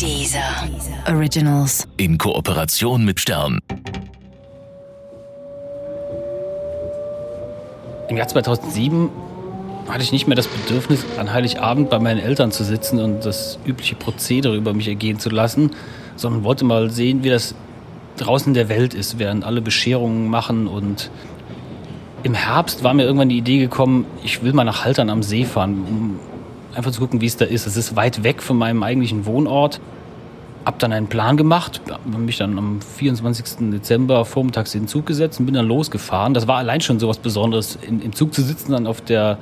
Dieser Originals. In Kooperation mit Stern. Im Jahr 2007 hatte ich nicht mehr das Bedürfnis, an Heiligabend bei meinen Eltern zu sitzen und das übliche Prozedere über mich ergehen zu lassen, sondern wollte mal sehen, wie das draußen in der Welt ist, während alle Bescherungen machen. Und im Herbst war mir irgendwann die Idee gekommen, ich will mal nach Haltern am See fahren, um einfach zu gucken, wie es da ist. Es ist weit weg von meinem eigentlichen Wohnort. Hab dann einen Plan gemacht, habe mich dann am 24. Dezember vormittags in den Zug gesetzt und bin dann losgefahren. Das war allein schon so was Besonderes, im Zug zu sitzen, dann auf der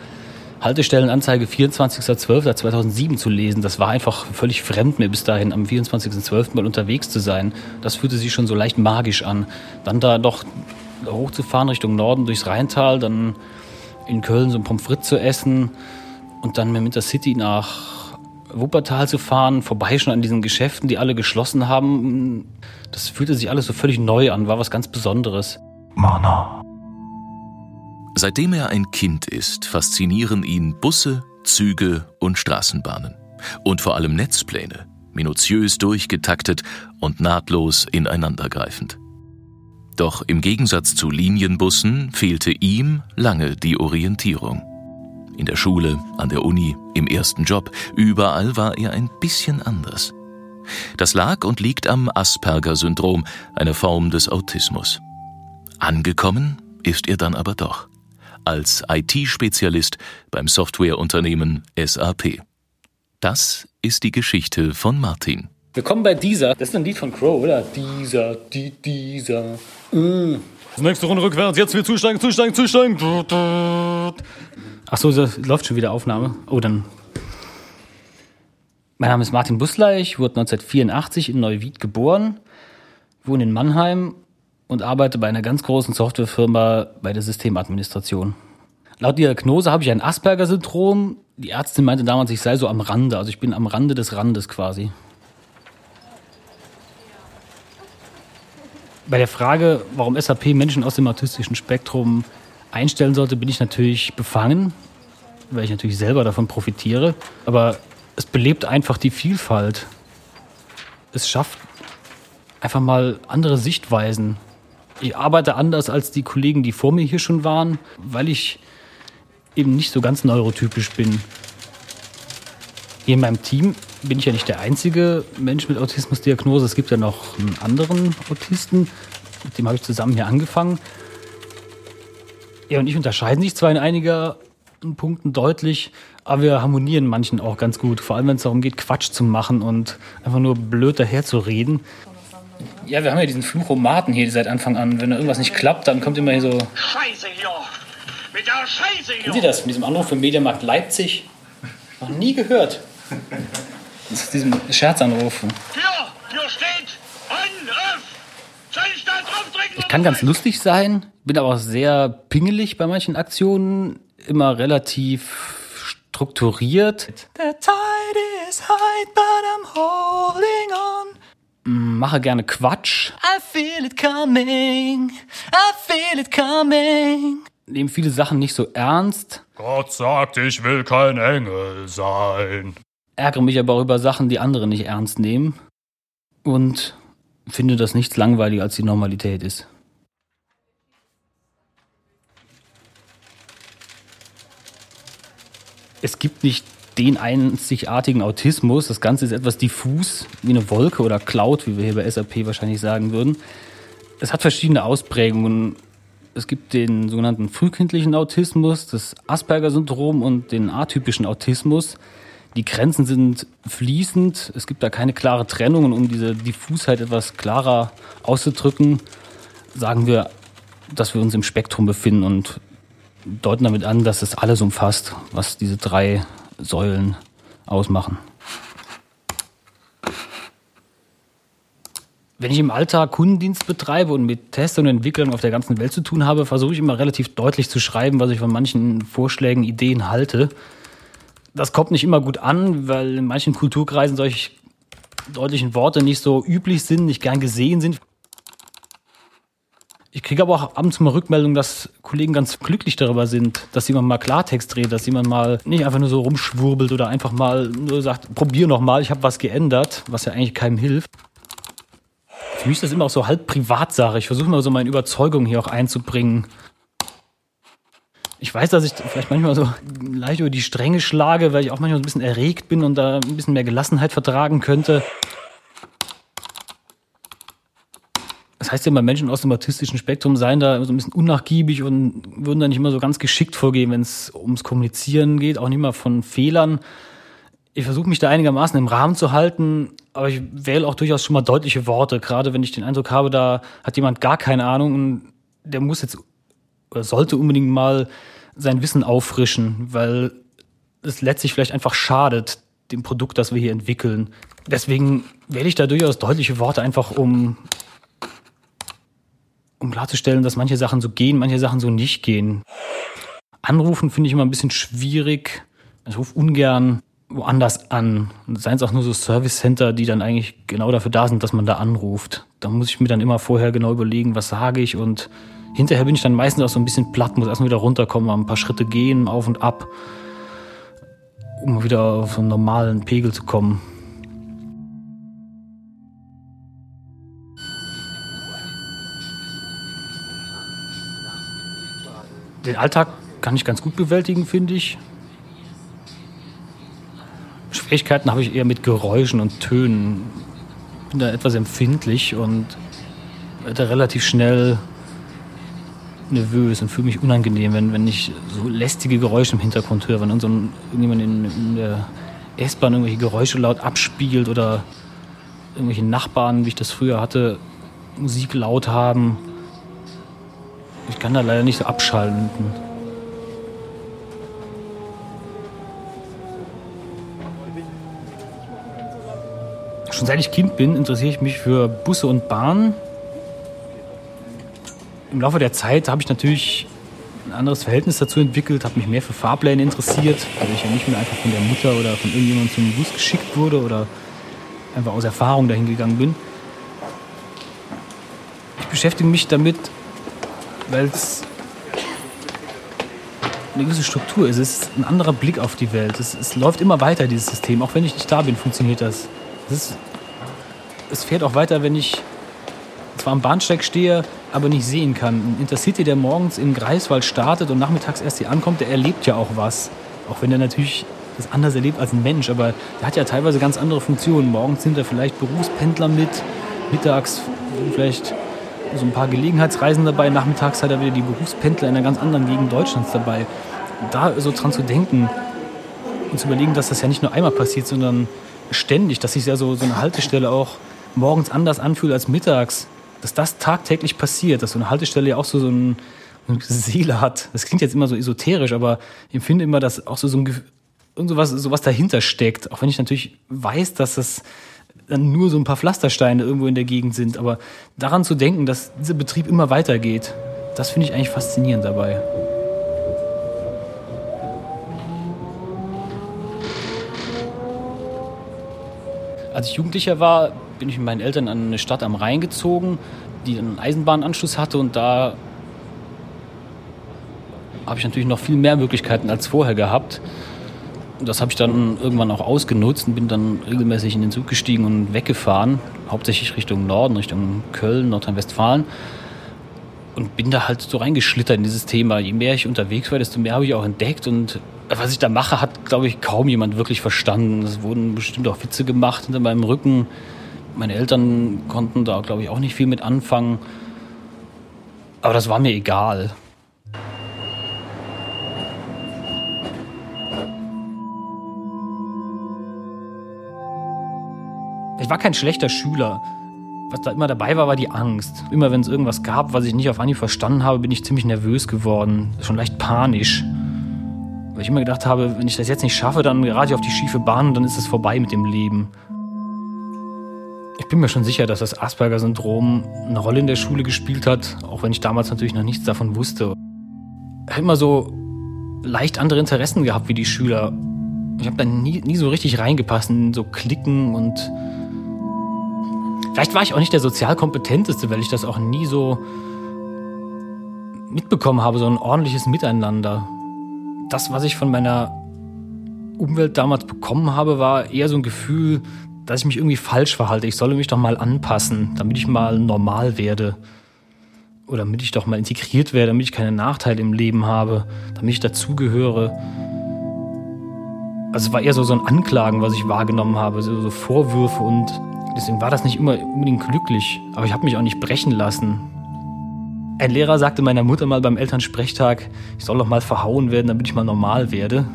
Haltestellenanzeige 24.12.2007 zu lesen. Das war einfach völlig fremd, mir bis dahin am 24.12. mal unterwegs zu sein. Das fühlte sich schon so leicht magisch an. Dann da doch hochzufahren Richtung Norden durchs Rheintal, dann in Köln so ein Pommes frites zu essen und dann mit der City nach Wuppertal zu fahren, vorbei schon an diesen Geschäften, die alle geschlossen haben. Das fühlte sich alles so völlig neu an, war was ganz Besonderes. Mana. Seitdem er ein Kind ist, faszinieren ihn Busse, Züge und Straßenbahnen. Und vor allem Netzpläne, minutiös durchgetaktet und nahtlos ineinandergreifend. Doch im Gegensatz zu Linienbussen fehlte ihm lange die Orientierung. In der Schule, an der Uni, im ersten Job, überall war er ein bisschen anders. Das lag und liegt am Asperger-Syndrom, einer Form des Autismus. Angekommen ist er dann aber doch, als IT-Spezialist beim Softwareunternehmen SAP. Das ist die Geschichte von Martin. Willkommen bei dieser. Das ist ein Lied von Crow, oder? Dieser, die, dieser. Nächste Runde rückwärts, jetzt wir zusteigen, zusteigen, zusteigen. Ach so, das läuft schon wieder Aufnahme. Oh, dann. Mein Name ist Martin Busler, ich wurde 1984 in Neuwied geboren, wohne in Mannheim und arbeite bei einer ganz großen Softwarefirma bei der Systemadministration. Laut Diagnose habe ich ein Asperger-Syndrom. Die Ärztin meinte damals, ich sei so am Rande, also ich bin am Rande des Randes quasi. Bei der Frage, warum SAP Menschen aus dem autistischen Spektrum einstellen sollte, bin ich natürlich befangen, weil ich natürlich selber davon profitiere. Aber es belebt einfach die Vielfalt. Es schafft einfach mal andere Sichtweisen. Ich arbeite anders als die Kollegen, die vor mir hier schon waren, weil ich eben nicht so ganz neurotypisch bin. Hier in meinem Team bin ich ja nicht der einzige Mensch mit Autismusdiagnose. Es gibt ja noch einen anderen Autisten, mit dem habe ich zusammen hier angefangen. Er und ich unterscheiden sich zwar in einiger Punkten deutlich, aber wir harmonieren manchen auch ganz gut. Vor allem, wenn es darum geht, Quatsch zu machen und einfach nur blöd daherzureden. Ja, wir haben ja diesen Fluchomaten hier seit Anfang an. Wenn da irgendwas nicht klappt, dann kommt immer hier so. Scheiße hier! Mit der Scheiße hier! Kennen Sie das von diesem Anruf vom Mediamarkt Leipzig? Noch nie gehört. Ist diesem Scherzanruf. Hier! Hier steht! Soll ich da draufdrücken? Ich kann ganz lustig sein, bin aber auch sehr pingelig bei manchen Aktionen, immer relativ strukturiert. The tide is high, but I'm holding on. Mache gerne Quatsch. I feel it coming, I feel it coming. Nehme viele Sachen nicht so ernst. Gott sagt, ich will kein Engel sein. Ärgere mich aber auch über Sachen, die andere nicht ernst nehmen. Und finde, dass nichts langweiliger als die Normalität ist. Es gibt nicht den einzigartigen Autismus. Das Ganze ist etwas diffus, wie eine Wolke oder Cloud, wie wir hier bei SAP wahrscheinlich sagen würden. Es hat verschiedene Ausprägungen. Es gibt den sogenannten frühkindlichen Autismus, das Asperger-Syndrom und den atypischen Autismus. Die Grenzen sind fließend. Es gibt da keine klare Trennung. Und um diese Diffusheit etwas klarer auszudrücken, sagen wir, dass wir uns im Spektrum befinden und deuten damit an, dass es alles umfasst, was diese drei Säulen ausmachen. Wenn ich im Alltag Kundendienst betreibe und mit Testern und Entwicklern auf der ganzen Welt zu tun habe, versuche ich immer relativ deutlich zu schreiben, was ich von manchen Vorschlägen, Ideen halte. Das kommt nicht immer gut an, weil in manchen Kulturkreisen solche deutlichen Worte nicht so üblich sind, nicht gern gesehen sind. Ich kriege aber auch abends mal Rückmeldung, dass Kollegen ganz glücklich darüber sind, dass jemand mal Klartext dreht, dass jemand mal nicht einfach nur so rumschwurbelt oder einfach mal nur sagt, probier noch mal, ich habe was geändert, was ja eigentlich keinem hilft. Für mich ist das immer auch so halb Privatsache. Ich versuche mal so meine Überzeugung hier auch einzubringen. Ich weiß, dass ich vielleicht manchmal so leicht über die Stränge schlage, weil ich auch manchmal so ein bisschen erregt bin und da ein bisschen mehr Gelassenheit vertragen könnte. Das heißt ja immer, Menschen aus dem autistischen Spektrum seien da so ein bisschen unnachgiebig und würden da nicht immer so ganz geschickt vorgehen, wenn es ums Kommunizieren geht, auch nicht mal von Fehlern. Ich versuche mich da einigermaßen im Rahmen zu halten, aber ich wähle auch durchaus schon mal deutliche Worte, gerade wenn ich den Eindruck habe, da hat jemand gar keine Ahnung und der muss jetzt oder sollte unbedingt mal sein Wissen auffrischen, weil es letztlich vielleicht einfach schadet dem Produkt, das wir hier entwickeln. Deswegen wähle ich da durchaus deutliche Worte einfach, um um klarzustellen, dass manche Sachen so gehen, manche Sachen so nicht gehen. Anrufen finde ich immer ein bisschen schwierig. Ich rufe ungern woanders an. seien es auch nur so Service Center, die dann eigentlich genau dafür da sind, dass man da anruft. Da muss ich mir dann immer vorher genau überlegen, was sage ich und hinterher bin ich dann meistens auch so ein bisschen platt, muss erstmal wieder runterkommen, ein paar Schritte gehen, auf und ab, um wieder auf einen normalen Pegel zu kommen. den Alltag kann ich ganz gut bewältigen, finde ich. Schwierigkeiten habe ich eher mit Geräuschen und Tönen. Bin da etwas empfindlich und werde relativ schnell nervös und fühle mich unangenehm, wenn, wenn ich so lästige Geräusche im Hintergrund höre, wenn irgendjemand in, in der S-Bahn irgendwelche Geräusche laut abspielt oder irgendwelche Nachbarn, wie ich das früher hatte, Musik laut haben. Ich kann da leider nicht so abschalten. Schon seit ich Kind bin, interessiere ich mich für Busse und Bahnen. Im Laufe der Zeit habe ich natürlich ein anderes Verhältnis dazu entwickelt, habe mich mehr für Fahrpläne interessiert, weil ich ja nicht mehr einfach von der Mutter oder von irgendjemandem zum Bus geschickt wurde oder einfach aus Erfahrung dahin gegangen bin. Ich beschäftige mich damit, weil es eine gewisse Struktur ist. Es ist ein anderer Blick auf die Welt. Es, es läuft immer weiter, dieses System. Auch wenn ich nicht da bin, funktioniert das. Ist, es fährt auch weiter, wenn ich zwar am Bahnsteig stehe, aber nicht sehen kann. Ein Intercity, der morgens in Greifswald startet und nachmittags erst hier ankommt, der erlebt ja auch was. Auch wenn er natürlich das anders erlebt als ein Mensch, aber der hat ja teilweise ganz andere Funktionen. Morgens sind da vielleicht Berufspendler mit, mittags vielleicht so ein paar Gelegenheitsreisen dabei. Nachmittags hat er wieder die Berufspendler in einer ganz anderen Gegend Deutschlands dabei. Da so dran zu denken und zu überlegen, dass das ja nicht nur einmal passiert, sondern ständig, dass sich ja so, so eine Haltestelle auch morgens anders anfühlt als mittags, dass das tagtäglich passiert, dass so eine Haltestelle ja auch so, so ein, eine Seele hat. Das klingt jetzt immer so esoterisch, aber ich empfinde immer, dass auch so, so ein irgend sowas, sowas dahinter steckt. Auch wenn ich natürlich weiß, dass das dann nur so ein paar Pflastersteine irgendwo in der Gegend sind. Aber daran zu denken, dass dieser Betrieb immer weitergeht, das finde ich eigentlich faszinierend dabei. Als ich Jugendlicher war, bin ich mit meinen Eltern an eine Stadt am Rhein gezogen, die einen Eisenbahnanschluss hatte und da habe ich natürlich noch viel mehr Möglichkeiten als vorher gehabt das habe ich dann irgendwann auch ausgenutzt und bin dann regelmäßig in den Zug gestiegen und weggefahren, hauptsächlich Richtung Norden, Richtung Köln, Nordrhein-Westfalen. Und bin da halt so reingeschlittert in dieses Thema. Je mehr ich unterwegs war, desto mehr habe ich auch entdeckt. Und was ich da mache, hat, glaube ich, kaum jemand wirklich verstanden. Es wurden bestimmt auch Witze gemacht hinter meinem Rücken. Meine Eltern konnten da, glaube ich, auch nicht viel mit anfangen. Aber das war mir egal. Ich war kein schlechter Schüler. Was da immer dabei war, war die Angst. Immer wenn es irgendwas gab, was ich nicht auf Anhieb verstanden habe, bin ich ziemlich nervös geworden. Schon leicht panisch. Weil ich immer gedacht habe, wenn ich das jetzt nicht schaffe, dann gerate ich auf die schiefe Bahn und dann ist es vorbei mit dem Leben. Ich bin mir schon sicher, dass das Asperger-Syndrom eine Rolle in der Schule gespielt hat, auch wenn ich damals natürlich noch nichts davon wusste. Ich habe immer so leicht andere Interessen gehabt wie die Schüler. Ich habe da nie, nie so richtig reingepasst in so Klicken und Vielleicht war ich auch nicht der sozial kompetenteste, weil ich das auch nie so mitbekommen habe, so ein ordentliches Miteinander. Das, was ich von meiner Umwelt damals bekommen habe, war eher so ein Gefühl, dass ich mich irgendwie falsch verhalte. Ich solle mich doch mal anpassen, damit ich mal normal werde. Oder damit ich doch mal integriert werde, damit ich keine Nachteile im Leben habe, damit ich dazugehöre. Also es war eher so, so ein Anklagen, was ich wahrgenommen habe, so, so Vorwürfe und deswegen war das nicht immer unbedingt glücklich. Aber ich habe mich auch nicht brechen lassen. Ein Lehrer sagte meiner Mutter mal beim Elternsprechtag, ich soll doch mal verhauen werden, damit ich mal normal werde.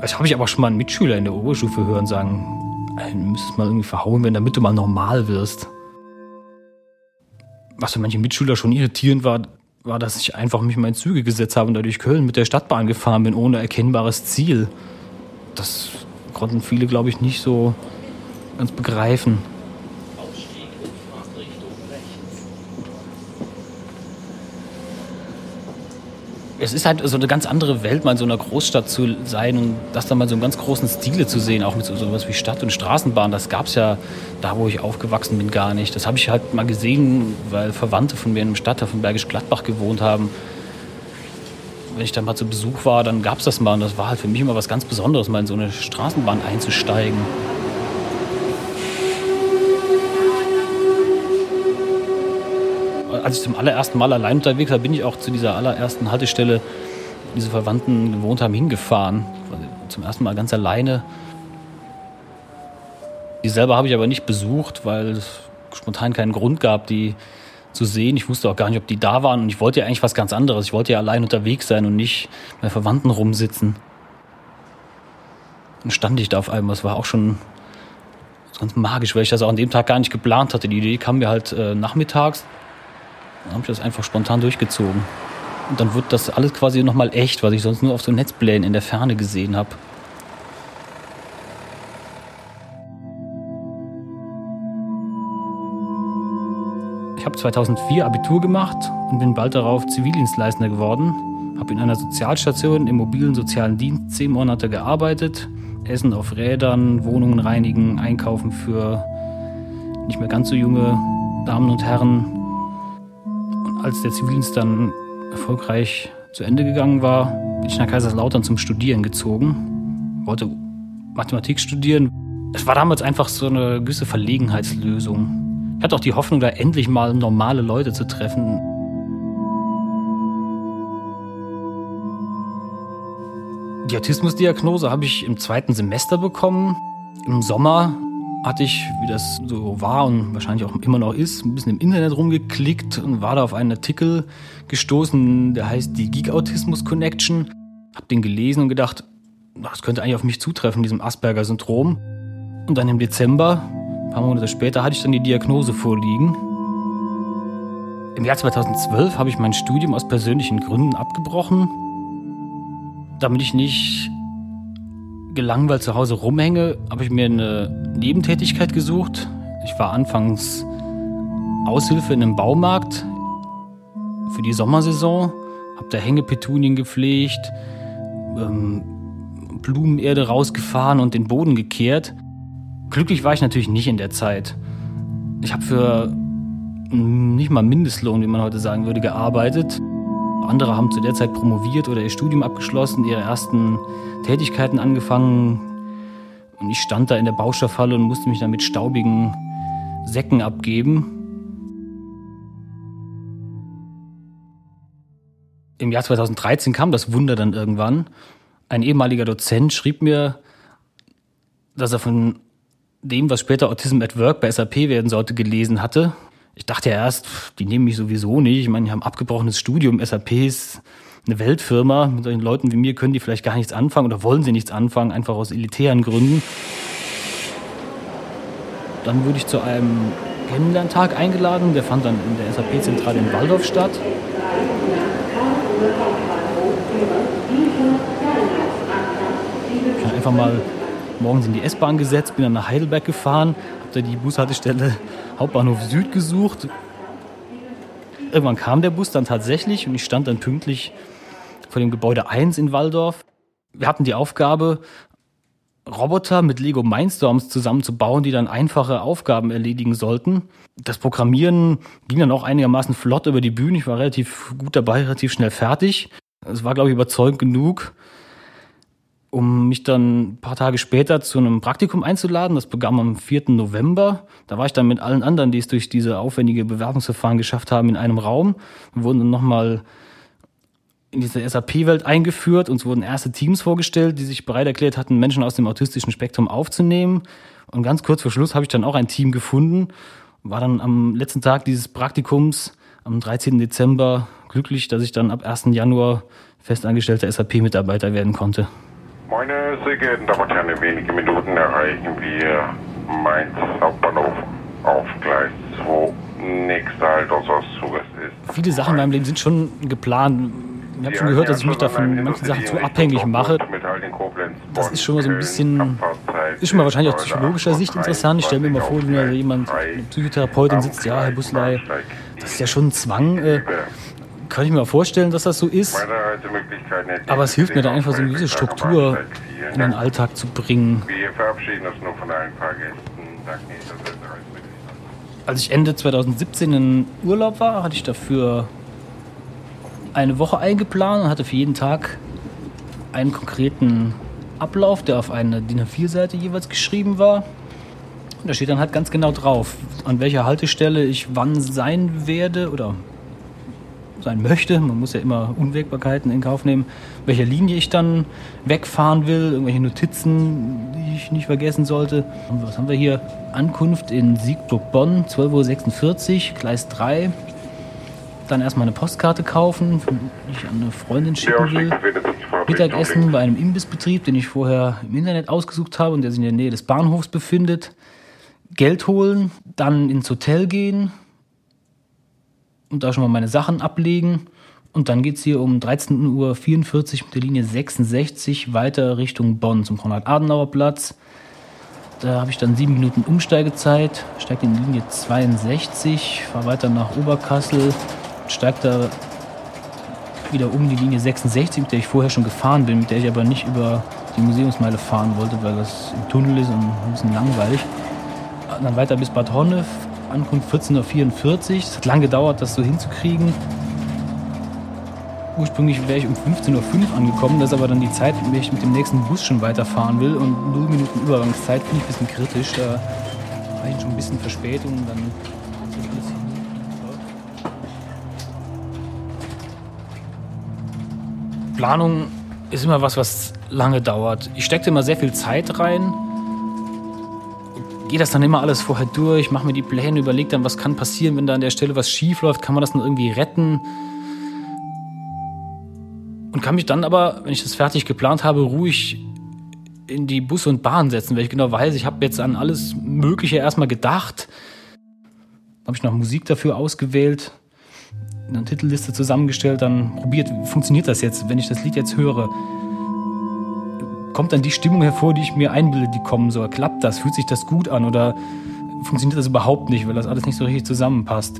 Das habe ich aber schon mal einen Mitschüler in der Oberstufe hören sagen, du müsstest mal irgendwie verhauen werden, damit du mal normal wirst. Was für manche Mitschüler schon irritierend war, war, dass ich einfach mich mal in Züge gesetzt habe und dadurch Köln mit der Stadtbahn gefahren bin, ohne erkennbares Ziel. Das konnten viele, glaube ich, nicht so ganz begreifen. Es ist halt so eine ganz andere Welt, mal in so einer Großstadt zu sein und das dann mal so im ganz großen Stile zu sehen, auch mit so sowas wie Stadt- und Straßenbahn. Das gab es ja da, wo ich aufgewachsen bin, gar nicht. Das habe ich halt mal gesehen, weil Verwandte von mir in einem Stadtteil von Bergisch Gladbach gewohnt haben. Wenn ich dann mal zu Besuch war, dann gab es das mal und das war halt für mich immer was ganz Besonderes, mal in so eine Straßenbahn einzusteigen. Als ich zum allerersten Mal allein unterwegs war, bin ich auch zu dieser allerersten Haltestelle, wo diese Verwandten gewohnt haben, hingefahren. Zum ersten Mal ganz alleine. Die selber habe ich aber nicht besucht, weil es spontan keinen Grund gab, die zu sehen. Ich wusste auch gar nicht, ob die da waren und ich wollte ja eigentlich was ganz anderes. Ich wollte ja allein unterwegs sein und nicht bei Verwandten rumsitzen. Dann stand ich da auf einmal. Es war auch schon ganz magisch, weil ich das auch an dem Tag gar nicht geplant hatte. Die Idee kam mir halt äh, nachmittags. Dann habe ich das einfach spontan durchgezogen. Und dann wird das alles quasi nochmal echt, was ich sonst nur auf so Netzplänen in der Ferne gesehen habe. Ich habe 2004 Abitur gemacht und bin bald darauf Zivildienstleister geworden. Habe in einer Sozialstation im mobilen sozialen Dienst zehn Monate gearbeitet. Essen auf Rädern, Wohnungen reinigen, einkaufen für nicht mehr ganz so junge Damen und Herren, als der Zivildienst dann erfolgreich zu Ende gegangen war, bin ich nach Kaiserslautern zum Studieren gezogen. Wollte Mathematik studieren. Es war damals einfach so eine gewisse Verlegenheitslösung. Ich hatte auch die Hoffnung, da endlich mal normale Leute zu treffen. Die Autismusdiagnose habe ich im zweiten Semester bekommen. Im Sommer hatte ich, wie das so war und wahrscheinlich auch immer noch ist, ein bisschen im Internet rumgeklickt und war da auf einen Artikel gestoßen, der heißt die Geek Autismus Connection. Hab den gelesen und gedacht, das könnte eigentlich auf mich zutreffen, diesem Asperger-Syndrom. Und dann im Dezember, ein paar Monate später, hatte ich dann die Diagnose vorliegen. Im Jahr 2012 habe ich mein Studium aus persönlichen Gründen abgebrochen, damit ich nicht gelangweilt zu Hause rumhänge, habe ich mir eine Nebentätigkeit gesucht. Ich war anfangs Aushilfe in einem Baumarkt für die Sommersaison, habe da Hängepetunien gepflegt, ähm, Blumenerde rausgefahren und den Boden gekehrt. Glücklich war ich natürlich nicht in der Zeit. Ich habe für nicht mal Mindestlohn, wie man heute sagen würde, gearbeitet. Andere haben zu der Zeit promoviert oder ihr Studium abgeschlossen, ihre ersten Tätigkeiten angefangen. Und ich stand da in der Baustoffhalle und musste mich dann mit staubigen Säcken abgeben. Im Jahr 2013 kam das Wunder dann irgendwann. Ein ehemaliger Dozent schrieb mir, dass er von dem, was später Autism at Work bei SAP werden sollte, gelesen hatte. Ich dachte ja erst, die nehmen mich sowieso nicht. Ich meine, die haben abgebrochenes Studium, SAP ist eine Weltfirma. Mit solchen Leuten wie mir können die vielleicht gar nichts anfangen oder wollen sie nichts anfangen, einfach aus elitären Gründen. Dann wurde ich zu einem Kennenlerntag eingeladen. Der fand dann in der SAP-Zentrale in Waldorf statt. Ich habe einfach mal morgens in die S-Bahn gesetzt, bin dann nach Heidelberg gefahren, habe da die Bushaltestelle Hauptbahnhof Süd gesucht. Irgendwann kam der Bus dann tatsächlich und ich stand dann pünktlich vor dem Gebäude 1 in Waldorf. Wir hatten die Aufgabe, Roboter mit Lego Mindstorms zusammenzubauen, die dann einfache Aufgaben erledigen sollten. Das Programmieren ging dann auch einigermaßen flott über die Bühne. Ich war relativ gut dabei, relativ schnell fertig. Es war, glaube ich, überzeugend genug, um mich dann ein paar Tage später zu einem Praktikum einzuladen. Das begann am 4. November. Da war ich dann mit allen anderen, die es durch diese aufwendige Bewerbungsverfahren geschafft haben, in einem Raum. Wir wurden dann nochmal in diese SAP-Welt eingeführt. Uns wurden erste Teams vorgestellt, die sich bereit erklärt hatten, Menschen aus dem autistischen Spektrum aufzunehmen. Und ganz kurz vor Schluss habe ich dann auch ein Team gefunden. War dann am letzten Tag dieses Praktikums, am 13. Dezember, glücklich, dass ich dann ab 1. Januar festangestellter SAP-Mitarbeiter werden konnte. Meine sehr geehrten Damen und Herren, in wenigen Minuten erreichen wir Mainz Hauptbahnhof auf Gleis 2. Nächster Halt unseres Zuges ist. Viele Sachen in meinem Leben sind schon geplant. Ich habe schon gehört, dass ich mich da von manchen Sachen zu abhängig mache. Das ist schon mal so ein bisschen, ist schon mal wahrscheinlich aus psychologischer Sicht interessant. Ich stelle mir immer vor, wenn da jemand, eine Psychotherapeutin sitzt, ja, Herr Busley, das ist ja schon ein Zwang. Äh, kann ich mir vorstellen, dass das so ist. Aber es hilft mir dann einfach so eine gewisse Struktur in den Alltag zu bringen. Wir verabschieden uns nur von allen Fahrgästen. Danke, dass Als ich Ende 2017 in Urlaub war, hatte ich dafür eine Woche eingeplant und hatte für jeden Tag einen konkreten Ablauf, der auf eine DIN A4-Seite jeweils geschrieben war. Und da steht dann halt ganz genau drauf, an welcher Haltestelle ich wann sein werde oder sein möchte. Man muss ja immer Unwägbarkeiten in Kauf nehmen, welcher Linie ich dann wegfahren will, irgendwelche Notizen, die ich nicht vergessen sollte. Und was haben wir hier? Ankunft in Siegburg-Bonn, 12.46 Uhr, Gleis 3 dann erstmal eine Postkarte kaufen, die ich an eine Freundin schicken will. Mittagessen bei einem Imbissbetrieb, den ich vorher im Internet ausgesucht habe und der sich in der Nähe des Bahnhofs befindet. Geld holen, dann ins Hotel gehen und da schon mal meine Sachen ablegen. Und dann geht es hier um 13.44 Uhr mit der Linie 66 weiter Richtung Bonn zum Konrad-Adenauer-Platz. Da habe ich dann sieben Minuten Umsteigezeit, steige in Linie 62, fahre weiter nach Oberkassel, steigt da wieder um die Linie 66, mit der ich vorher schon gefahren bin, mit der ich aber nicht über die Museumsmeile fahren wollte, weil das im Tunnel ist und ein bisschen langweilig. Dann weiter bis Bad Honnef, Ankunft 14.44 Uhr. Es hat lange gedauert, das so hinzukriegen. Ursprünglich wäre ich um 15.05 Uhr angekommen, das ist aber dann die Zeit, in der ich mit dem nächsten Bus schon weiterfahren will. Und 0 Minuten Übergangszeit finde ich ein bisschen kritisch. Da war ich schon ein bisschen Verspätung. Dann. Planung ist immer was, was lange dauert. Ich stecke immer sehr viel Zeit rein. Gehe das dann immer alles vorher durch, mache mir die Pläne, überlege dann, was kann passieren, wenn da an der Stelle was schief läuft, kann man das dann irgendwie retten? Und kann mich dann aber, wenn ich das fertig geplant habe, ruhig in die Bus und Bahn setzen, weil ich genau weiß, ich habe jetzt an alles Mögliche erstmal gedacht. Habe ich noch Musik dafür ausgewählt, eine Titelliste zusammengestellt, dann probiert, funktioniert das jetzt, wenn ich das Lied jetzt höre? Kommt dann die Stimmung hervor, die ich mir einbilde, die kommen soll? Klappt das? Fühlt sich das gut an? Oder funktioniert das überhaupt nicht, weil das alles nicht so richtig zusammenpasst?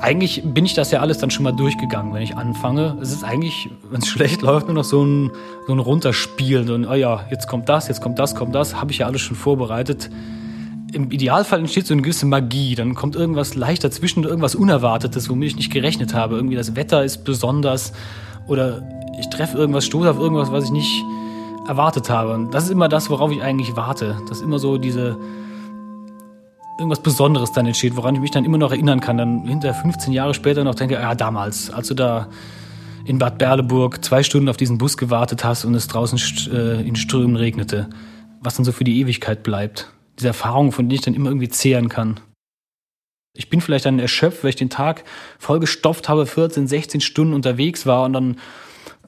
Eigentlich bin ich das ja alles dann schon mal durchgegangen, wenn ich anfange. Es ist eigentlich, wenn es schlecht läuft, nur noch so ein, so ein Runterspielen. Und, oh ja, jetzt kommt das, jetzt kommt das, kommt das. Habe ich ja alles schon vorbereitet im Idealfall entsteht so eine gewisse Magie. Dann kommt irgendwas leicht dazwischen, irgendwas Unerwartetes, womit ich nicht gerechnet habe. Irgendwie das Wetter ist besonders oder ich treffe irgendwas, stoße auf irgendwas, was ich nicht erwartet habe. Und das ist immer das, worauf ich eigentlich warte. Dass immer so diese irgendwas Besonderes dann entsteht, woran ich mich dann immer noch erinnern kann. Dann hinter 15 Jahre später noch denke, ja, damals, als du da in Bad Berleburg zwei Stunden auf diesen Bus gewartet hast und es draußen äh, in Strömen regnete. Was dann so für die Ewigkeit bleibt diese Erfahrung, von denen ich dann immer irgendwie zehren kann. Ich bin vielleicht dann erschöpft, weil ich den Tag vollgestopft habe, 14, 16 Stunden unterwegs war und dann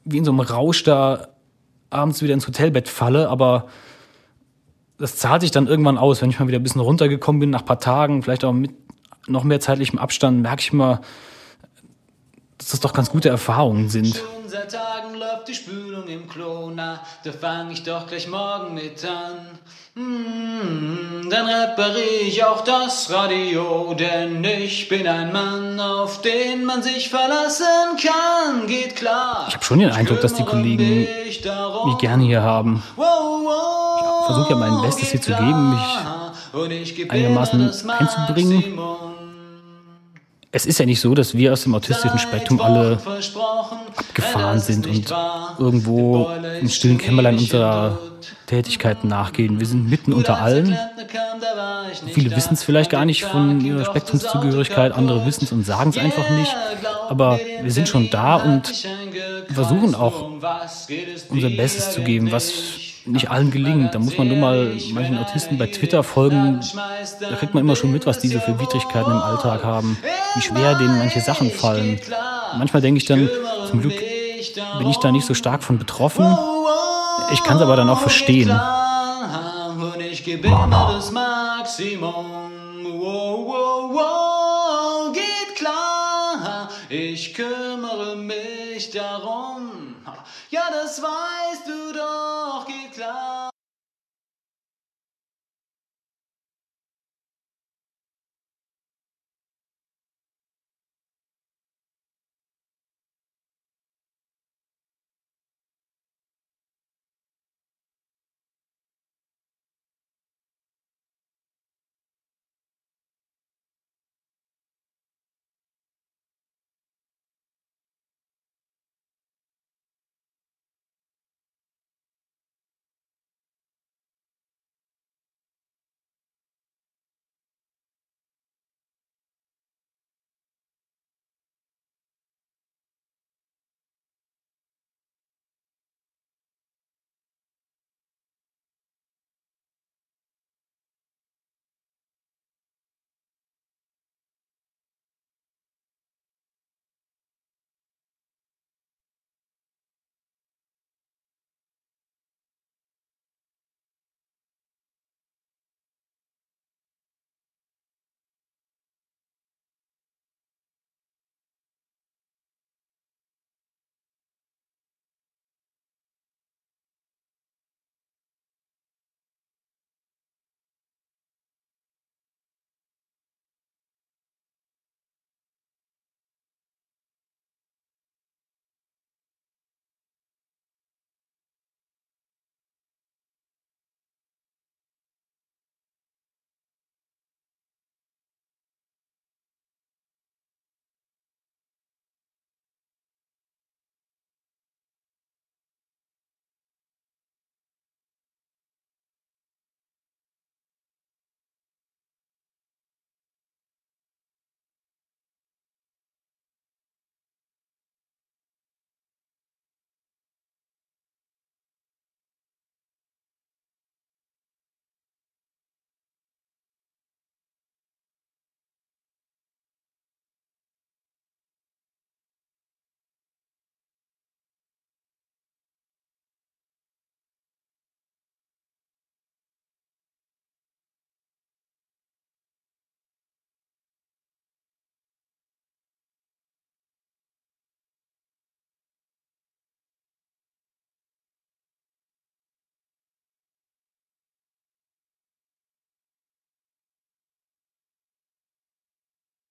wie in so einem Rausch da abends wieder ins Hotelbett falle, aber das zahlt sich dann irgendwann aus, wenn ich mal wieder ein bisschen runtergekommen bin nach ein paar Tagen, vielleicht auch mit noch mehr zeitlichem Abstand, merke ich mal, dass das doch ganz gute Erfahrungen sind. Seit Tagen läuft die Spülung im Klo, na, da fang ich doch gleich morgen mit an. Mm, dann repariere ich auch das Radio, denn ich bin ein Mann, auf den man sich verlassen kann. Geht klar. Ich habe schon den Eindruck, dass die Kollegen mich gerne hier haben. Ich versuche ja mein Bestes hier zu geben, mich einigermaßen einzubringen. Es ist ja nicht so, dass wir aus dem autistischen Spektrum alle abgefahren sind und irgendwo im stillen Kämmerlein unserer Tätigkeiten nachgehen. Wir sind mitten unter allen. Viele wissen es vielleicht gar nicht von ihrer Spektrumszugehörigkeit, andere wissen es und sagen es einfach nicht. Aber wir sind schon da und versuchen auch unser Bestes zu geben, was nicht allen gelingt. Da muss man nur mal manchen Autisten bei Twitter folgen. Da kriegt man immer schon mit, was diese für Widrigkeiten im Alltag haben, wie schwer denen manche Sachen fallen. Manchmal denke ich dann, zum Glück bin ich da nicht so stark von betroffen. Ich kann es aber dann auch verstehen. Und ich gebe immer das Maximum. Geht klar, ich kümmere mich darum. Ja, das war